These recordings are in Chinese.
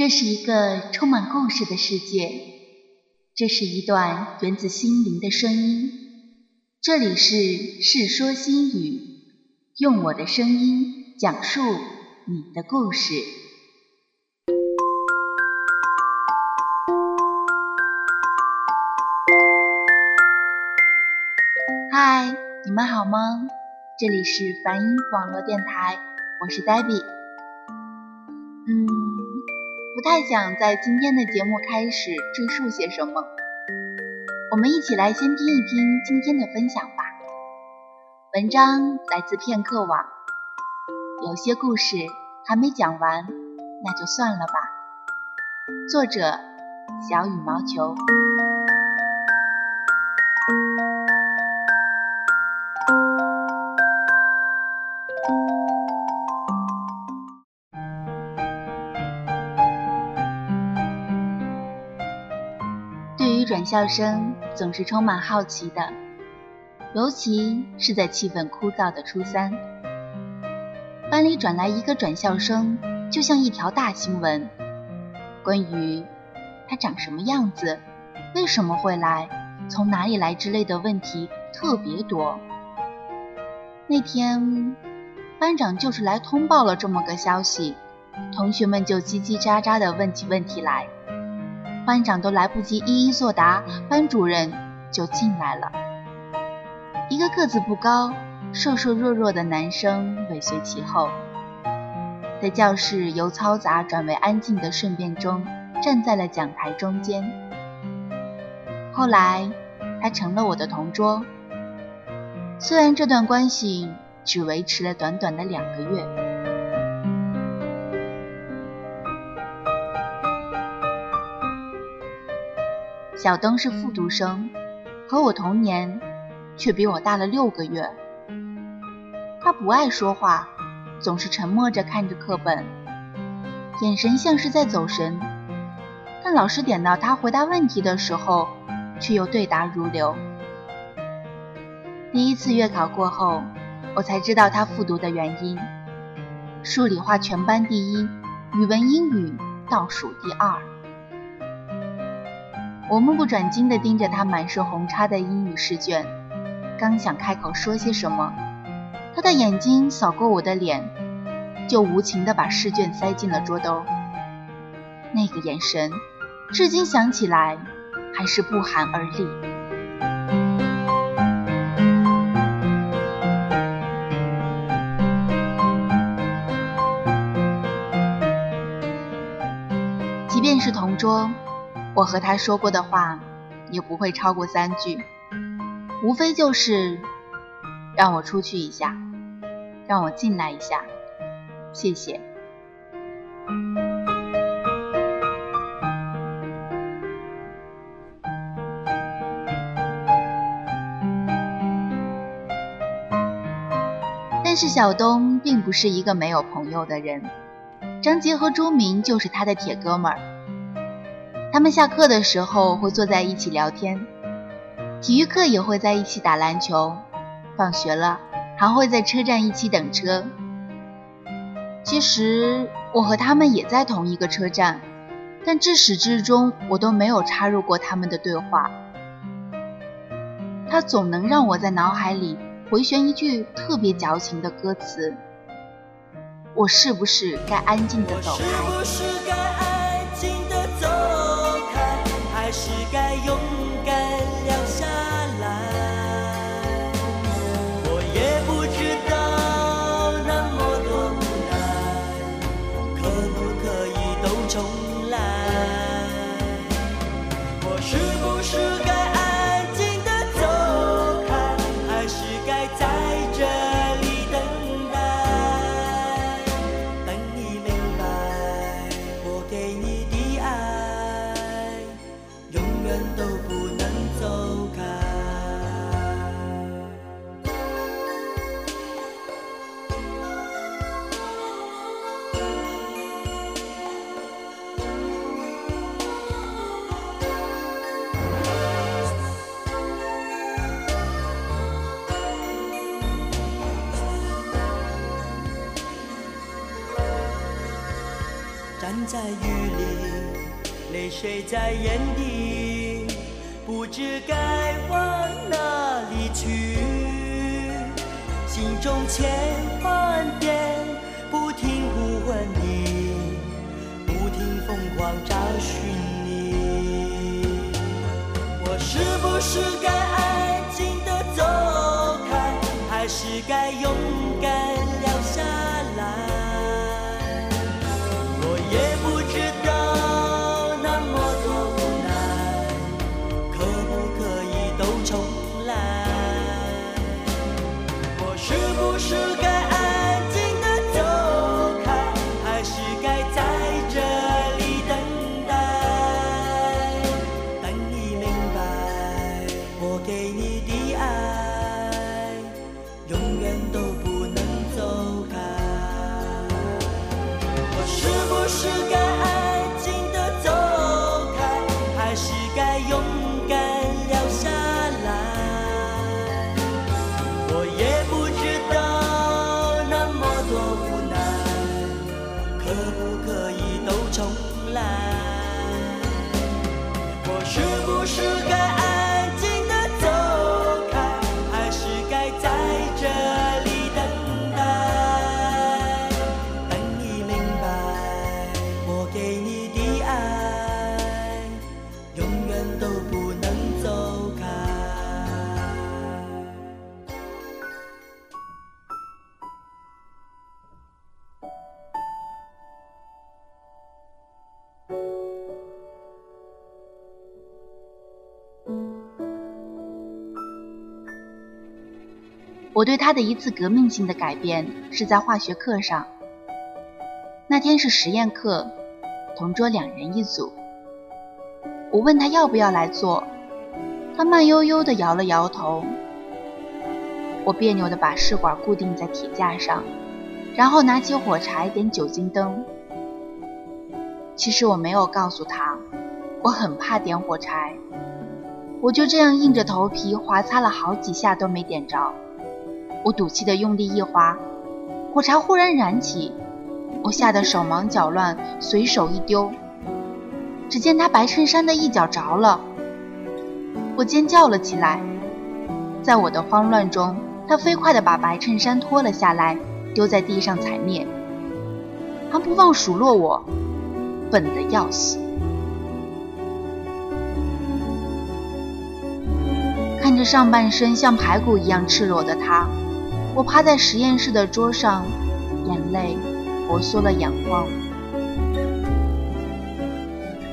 这是一个充满故事的世界，这是一段源自心灵的声音。这里是《世说新语》，用我的声音讲述你的故事。嗨，你们好吗？这里是梵音网络电台，我是 Debbie。不太想在今天的节目开始赘述些什么，我们一起来先听一听今天的分享吧。文章来自片刻网，有些故事还没讲完，那就算了吧。作者：小羽毛球。转校生总是充满好奇的，尤其是在气氛枯燥的初三。班里转来一个转校生，就像一条大新闻。关于他长什么样子、为什么会来、从哪里来之类的问题特别多。那天，班长就是来通报了这么个消息，同学们就叽叽喳喳地问起问题来。班长都来不及一一作答，班主任就进来了。一个个子不高、瘦瘦弱弱的男生尾随其后，在教室由嘈杂转为安静的顺便中，站在了讲台中间。后来，他成了我的同桌。虽然这段关系只维持了短短的两个月。小灯是复读生，和我同年，却比我大了六个月。他不爱说话，总是沉默着看着课本，眼神像是在走神。但老师点到他回答问题的时候，却又对答如流。第一次月考过后，我才知道他复读的原因：数理化全班第一，语文英语倒数第二。我目不转睛地盯着他满是红叉的英语试卷，刚想开口说些什么，他的眼睛扫过我的脸，就无情地把试卷塞进了桌兜。那个眼神，至今想起来还是不寒而栗。即便是同桌。我和他说过的话，也不会超过三句，无非就是让我出去一下，让我进来一下，谢谢。但是小东并不是一个没有朋友的人，张杰和朱明就是他的铁哥们儿。他们下课的时候会坐在一起聊天，体育课也会在一起打篮球，放学了还会在车站一起等车。其实我和他们也在同一个车站，但至始至终我都没有插入过他们的对话。他总能让我在脑海里回旋一句特别矫情的歌词：“我是不是该安静的走开？”是该在雨里，泪水在眼底，不知该往哪里去。心中千万遍不停呼唤你，不停疯狂找寻你。我是不是该我对他的一次革命性的改变是在化学课上。那天是实验课，同桌两人一组。我问他要不要来做，他慢悠悠地摇了摇头。我别扭地把试管固定在铁架上，然后拿起火柴点酒精灯。其实我没有告诉他，我很怕点火柴。我就这样硬着头皮划擦了好几下都没点着。我赌气的用力一划，火柴忽然燃起，我吓得手忙脚乱，随手一丢。只见他白衬衫的一角着了，我尖叫了起来。在我的慌乱中，他飞快地把白衬衫脱了下来，丢在地上踩灭，还不忘数落我，笨得要死。看着上半身像排骨一样赤裸的他。我趴在实验室的桌上，眼泪婆娑了眼眶。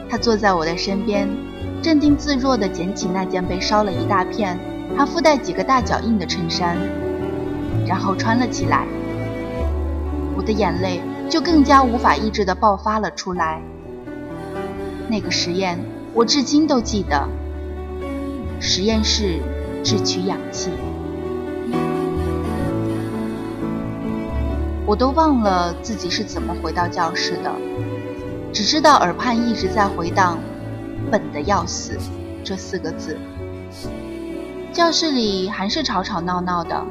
他坐在我的身边，镇定自若地捡起那件被烧了一大片、还附带几个大脚印的衬衫，然后穿了起来。我的眼泪就更加无法抑制地爆发了出来。那个实验，我至今都记得。实验室制取氧气。我都忘了自己是怎么回到教室的，只知道耳畔一直在回荡“笨的要死”这四个字。教室里还是吵吵闹闹的，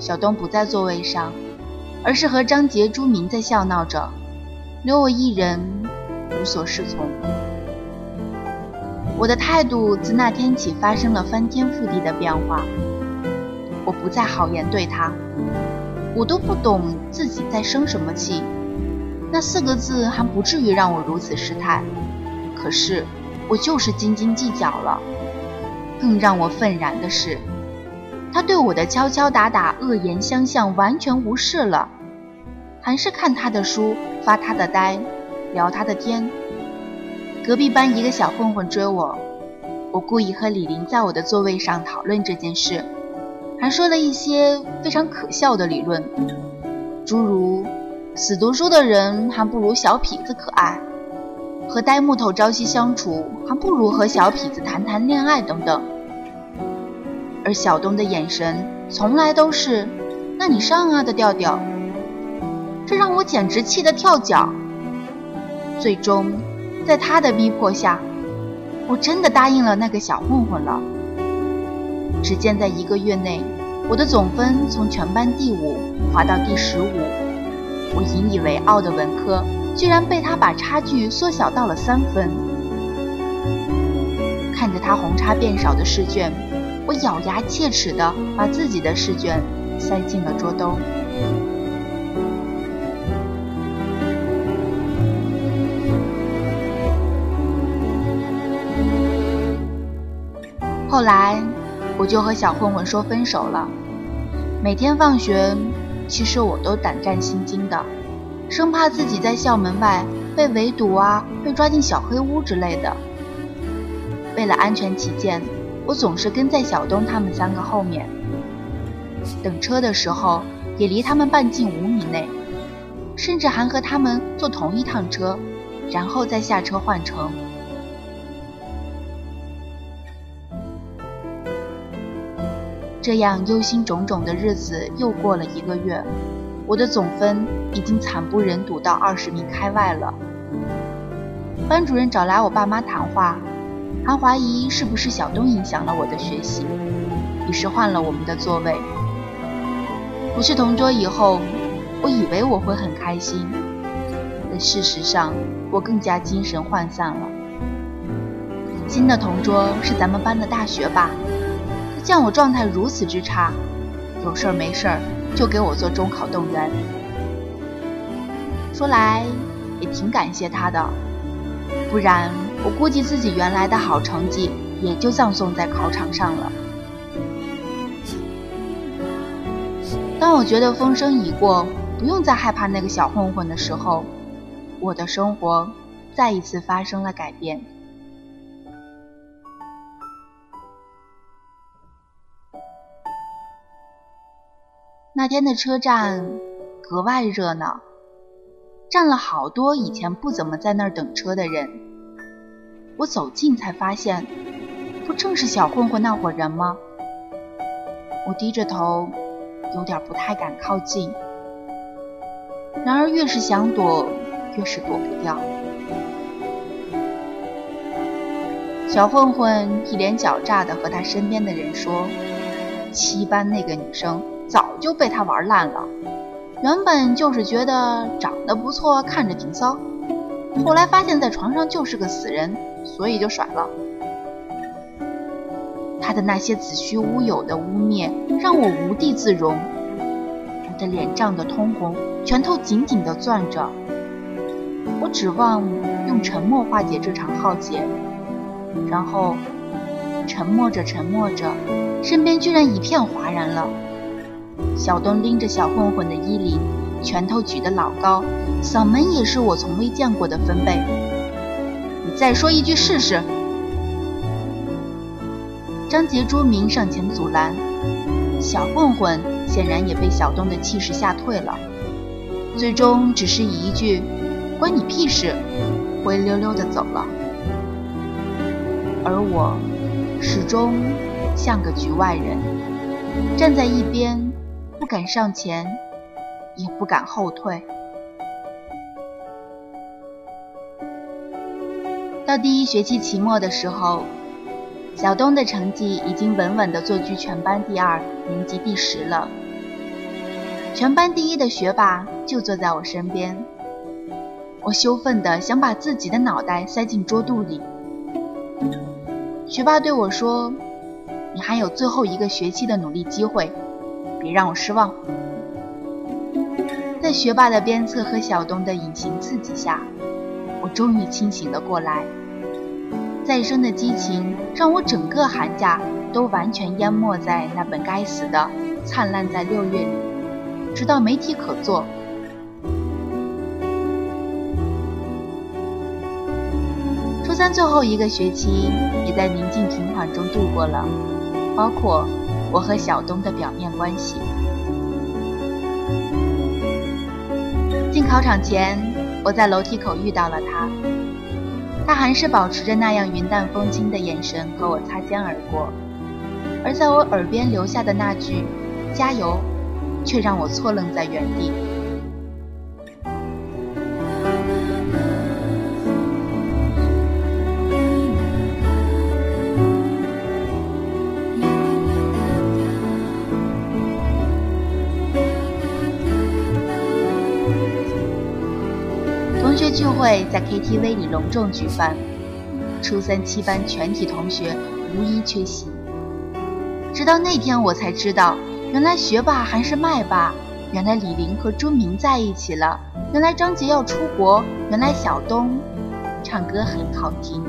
小东不在座位上，而是和张杰、朱明在笑闹着，留我一人无所适从。我的态度自那天起发生了翻天覆地的变化，我不再好言对他。我都不懂自己在生什么气，那四个字还不至于让我如此失态，可是我就是斤斤计较了。更让我愤然的是，他对我的敲敲打打、恶言相向完全无视了，还是看他的书、发他的呆、聊他的天。隔壁班一个小混混追我，我故意和李林在我的座位上讨论这件事。还说了一些非常可笑的理论，诸如死读书的人还不如小痞子可爱，和呆木头朝夕相处还不如和小痞子谈谈恋爱等等。而小东的眼神从来都是“那你上啊”的调调，这让我简直气得跳脚。最终，在他的逼迫下，我真的答应了那个小混混了。只见在一个月内，我的总分从全班第五滑到第十五。我引以为傲的文科居然被他把差距缩小到了三分。看着他红叉变少的试卷，我咬牙切齿地把自己的试卷塞进了桌兜。后来，我就和小混混说分手了。每天放学，其实我都胆战心惊的，生怕自己在校门外被围堵啊，被抓进小黑屋之类的。为了安全起见，我总是跟在小东他们三个后面。等车的时候，也离他们半径五米内，甚至还和他们坐同一趟车，然后再下车换乘。这样忧心忡忡的日子又过了一个月，我的总分已经惨不忍睹到二十名开外了。班主任找来我爸妈谈话，还怀疑是不是小东影响了我的学习，于是换了我们的座位。不是同桌以后，我以为我会很开心，但事实上我更加精神涣散了。新的同桌是咱们班的大学霸。见我状态如此之差，有事儿没事儿就给我做中考动员。说来也挺感谢他的，不然我估计自己原来的好成绩也就葬送在考场上了。当我觉得风声已过，不用再害怕那个小混混的时候，我的生活再一次发生了改变。那天的车站格外热闹，站了好多以前不怎么在那儿等车的人。我走近才发现，不正是小混混那伙人吗？我低着头，有点不太敢靠近。然而越是想躲，越是躲不掉。小混混一脸狡诈地和他身边的人说：“七班那个女生。”早就被他玩烂了，原本就是觉得长得不错，看着挺骚，后来发现在床上就是个死人，所以就甩了。他的那些子虚乌有的污蔑让我无地自容，我的脸涨得通红，拳头紧紧地攥着。我指望用沉默化解这场浩劫，然后沉默着沉默着，身边居然一片哗然了。小东拎着小混混的衣领，拳头举得老高，嗓门也是我从未见过的分贝。你再说一句试试！张杰、朱明上前阻拦，小混混显然也被小东的气势吓退了，最终只是以一句“关你屁事”，灰溜溜的走了。而我，始终像个局外人，站在一边。不敢上前，也不敢后退。到第一学期期末的时候，小东的成绩已经稳稳地坐居全班第二，年级第十了。全班第一的学霸就坐在我身边，我羞愤地想把自己的脑袋塞进桌肚里。学霸对我说：“你还有最后一个学期的努力机会。”别让我失望！在学霸的鞭策和小东的隐形刺激下，我终于清醒了过来。再生的激情让我整个寒假都完全淹没在那本该死的《灿烂在六月》里，直到没题可做。初三最后一个学期也在宁静平缓中度过了，包括。我和小东的表面关系。进考场前，我在楼梯口遇到了他，他还是保持着那样云淡风轻的眼神和我擦肩而过，而在我耳边留下的那句“加油”，却让我错愣在原地。聚会在 KTV 里隆重举办，初三七班全体同学无一缺席。直到那天，我才知道，原来学霸还是麦霸，原来李玲和朱明在一起了，原来张杰要出国，原来小东唱歌很好听。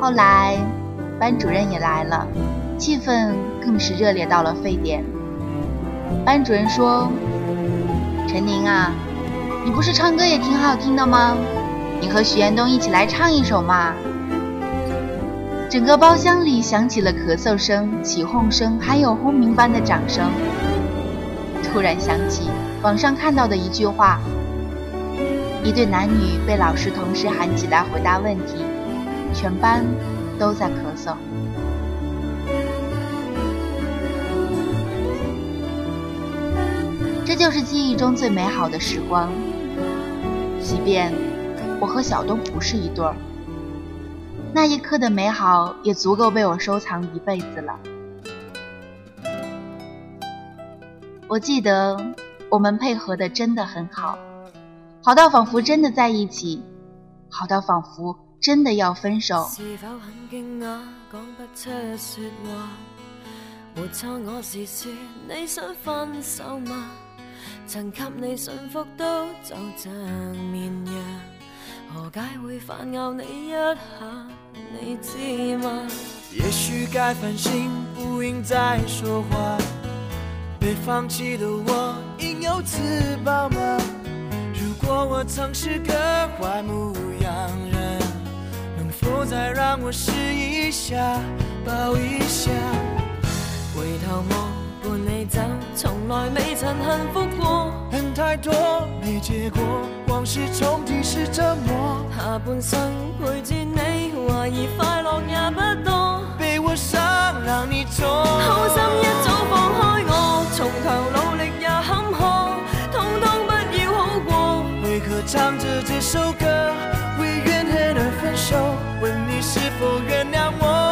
后来，班主任也来了，气氛更是热烈到了沸点。班主任说：“陈宁啊，你不是唱歌也挺好听的吗？你和许彦东一起来唱一首嘛。”整个包厢里响起了咳嗽声、起哄声，还有轰鸣般的掌声。突然想起网上看到的一句话：一对男女被老师同时喊起来回答问题，全班都在咳嗽。这就是记忆中最美好的时光，即便我和小东不是一对儿。那一刻的美好也足够被我收藏一辈子了。我记得我们配合的真的很好，好到仿佛真的在一起，好到仿佛真的要分手。曾给你幸福都就像绵羊，何解会反咬你一下？你知吗？也许该反省，不应再说话。被放弃的我，应有自保吗？如果我曾是个坏牧羊人，能否再让我试一下，抱一下？回头望。走，从来未曾幸福过。恨太多，没结果，往事重提是折磨。下半生陪住你，怀疑快乐也不多。被我伤，让你痛。好心一早放开我，从头努力也坎坷，通通不要好过。为何唱着这首歌，为怨恨而分手？问你是否原谅我？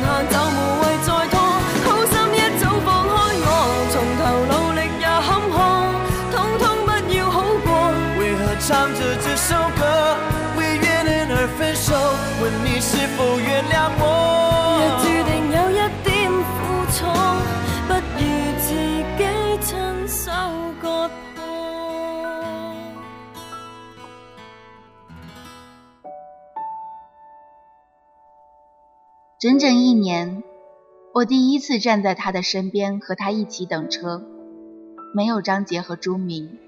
看看走。整整一年，我第一次站在他的身边，和他一起等车。没有张杰和朱明，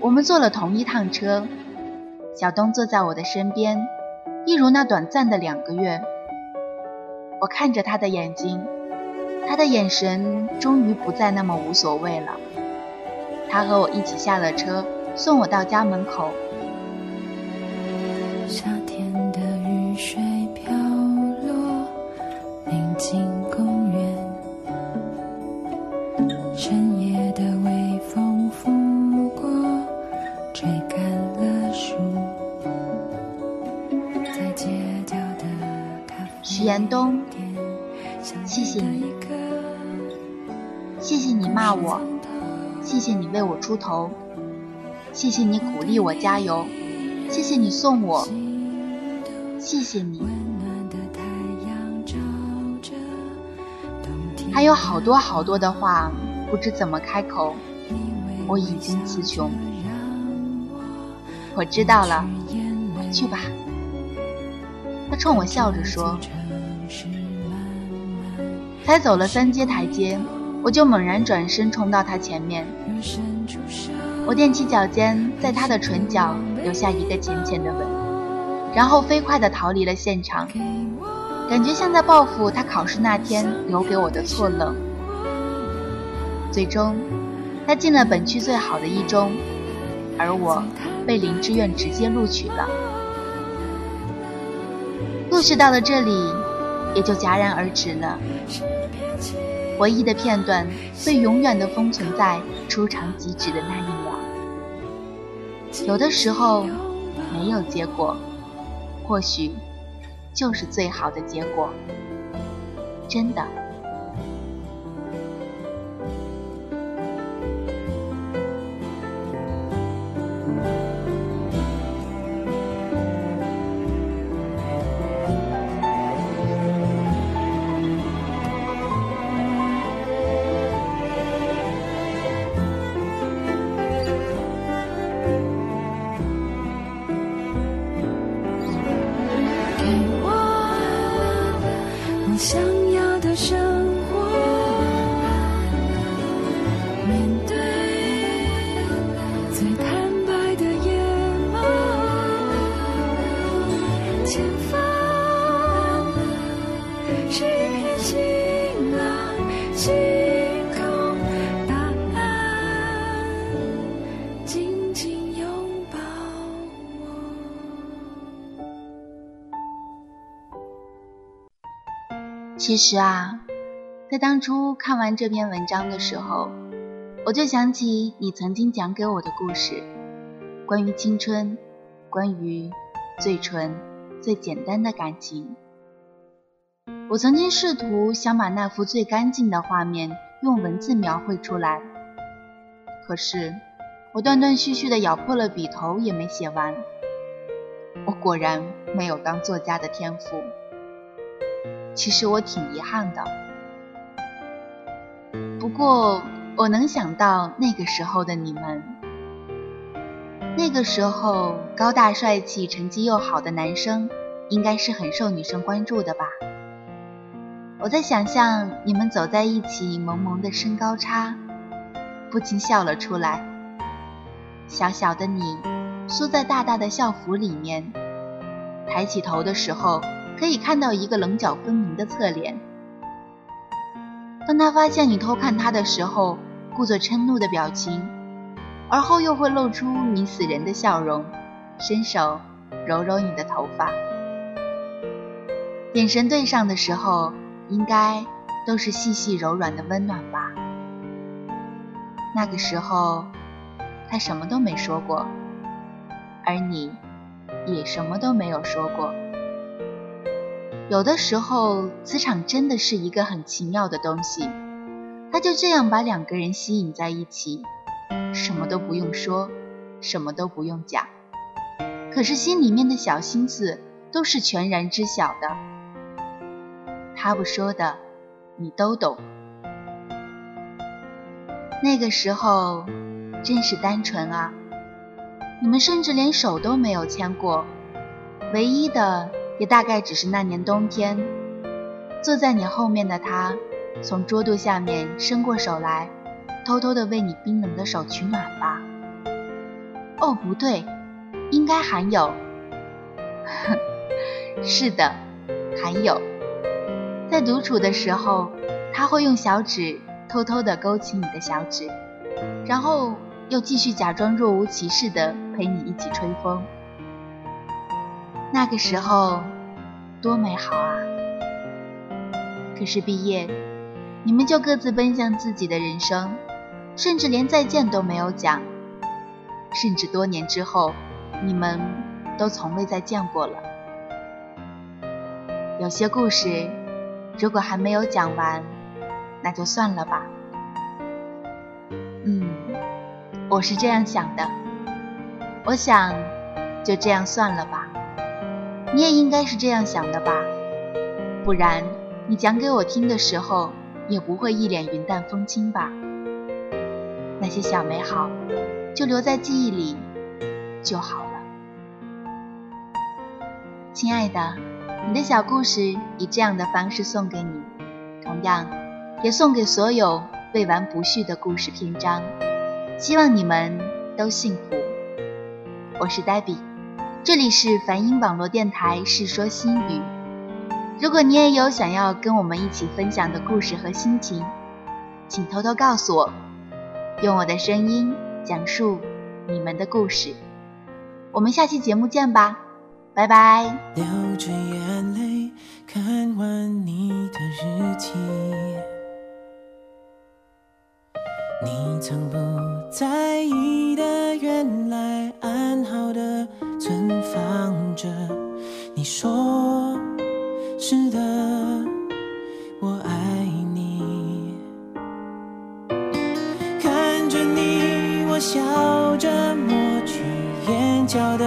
我们坐了同一趟车。小东坐在我的身边，一如那短暂的两个月。我看着他的眼睛，他的眼神终于不再那么无所谓了。他和我一起下了车，送我到家门口。夏天出头，谢谢你鼓励我加油，谢谢你送我，谢谢你。还有好多好多的话，不知怎么开口。我已经词穷我知道了，去眼泪去吧。他冲我笑着说。才走了三阶台阶，我就猛然转身冲到他前面。我踮起脚尖，在他的唇角留下一个浅浅的吻，然后飞快地逃离了现场，感觉像在报复他考试那天留给我的错愣。最终，他进了本区最好的一中，而我被林志愿直接录取了。故事到了这里，也就戛然而止了。回忆的片段被永远的封存在出场即止的那一秒。有的时候没有结果，或许就是最好的结果。真的。其实啊，在当初看完这篇文章的时候，我就想起你曾经讲给我的故事，关于青春，关于最纯、最简单的感情。我曾经试图想把那幅最干净的画面用文字描绘出来，可是我断断续续的咬破了笔头也没写完。我果然没有当作家的天赋。其实我挺遗憾的，不过我能想到那个时候的你们，那个时候高大帅气、成绩又好的男生，应该是很受女生关注的吧。我在想象你们走在一起，萌萌的身高差，不禁笑了出来。小小的你，缩在大大的校服里面，抬起头的时候。可以看到一个棱角分明的侧脸。当他发现你偷看他的时候，故作嗔怒的表情，而后又会露出迷死人的笑容，伸手揉揉你的头发。眼神对上的时候，应该都是细细柔软的温暖吧。那个时候，他什么都没说过，而你也什么都没有说过。有的时候，磁场真的是一个很奇妙的东西，它就这样把两个人吸引在一起，什么都不用说，什么都不用讲，可是心里面的小心思都是全然知晓的。他不说的，你都懂。那个时候真是单纯啊，你们甚至连手都没有牵过，唯一的。也大概只是那年冬天，坐在你后面的他，从桌肚下面伸过手来，偷偷的为你冰冷的手取暖吧。哦，不对，应该还有。是的，还有。在独处的时候，他会用小指偷偷的勾起你的小指，然后又继续假装若无其事的陪你一起吹风。那个时候多美好啊！可是毕业，你们就各自奔向自己的人生，甚至连再见都没有讲，甚至多年之后，你们都从未再见过了。有些故事，如果还没有讲完，那就算了吧。嗯，我是这样想的。我想，就这样算了吧。你也应该是这样想的吧？不然，你讲给我听的时候，也不会一脸云淡风轻吧？那些小美好，就留在记忆里就好了。亲爱的，你的小故事以这样的方式送给你，同样，也送给所有未完不续的故事篇章。希望你们都幸福。我是黛比。这里是梵音网络电台《世说新语》。如果你也有想要跟我们一起分享的故事和心情，请偷偷告诉我，用我的声音讲述你们的故事。我们下期节目见吧，拜拜。流着眼泪看完你的日记，你曾不在意的，原来安好的。存放着，你说是的，我爱你。看着你，我笑着抹去眼角的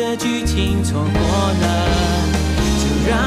的剧情，错过了，就让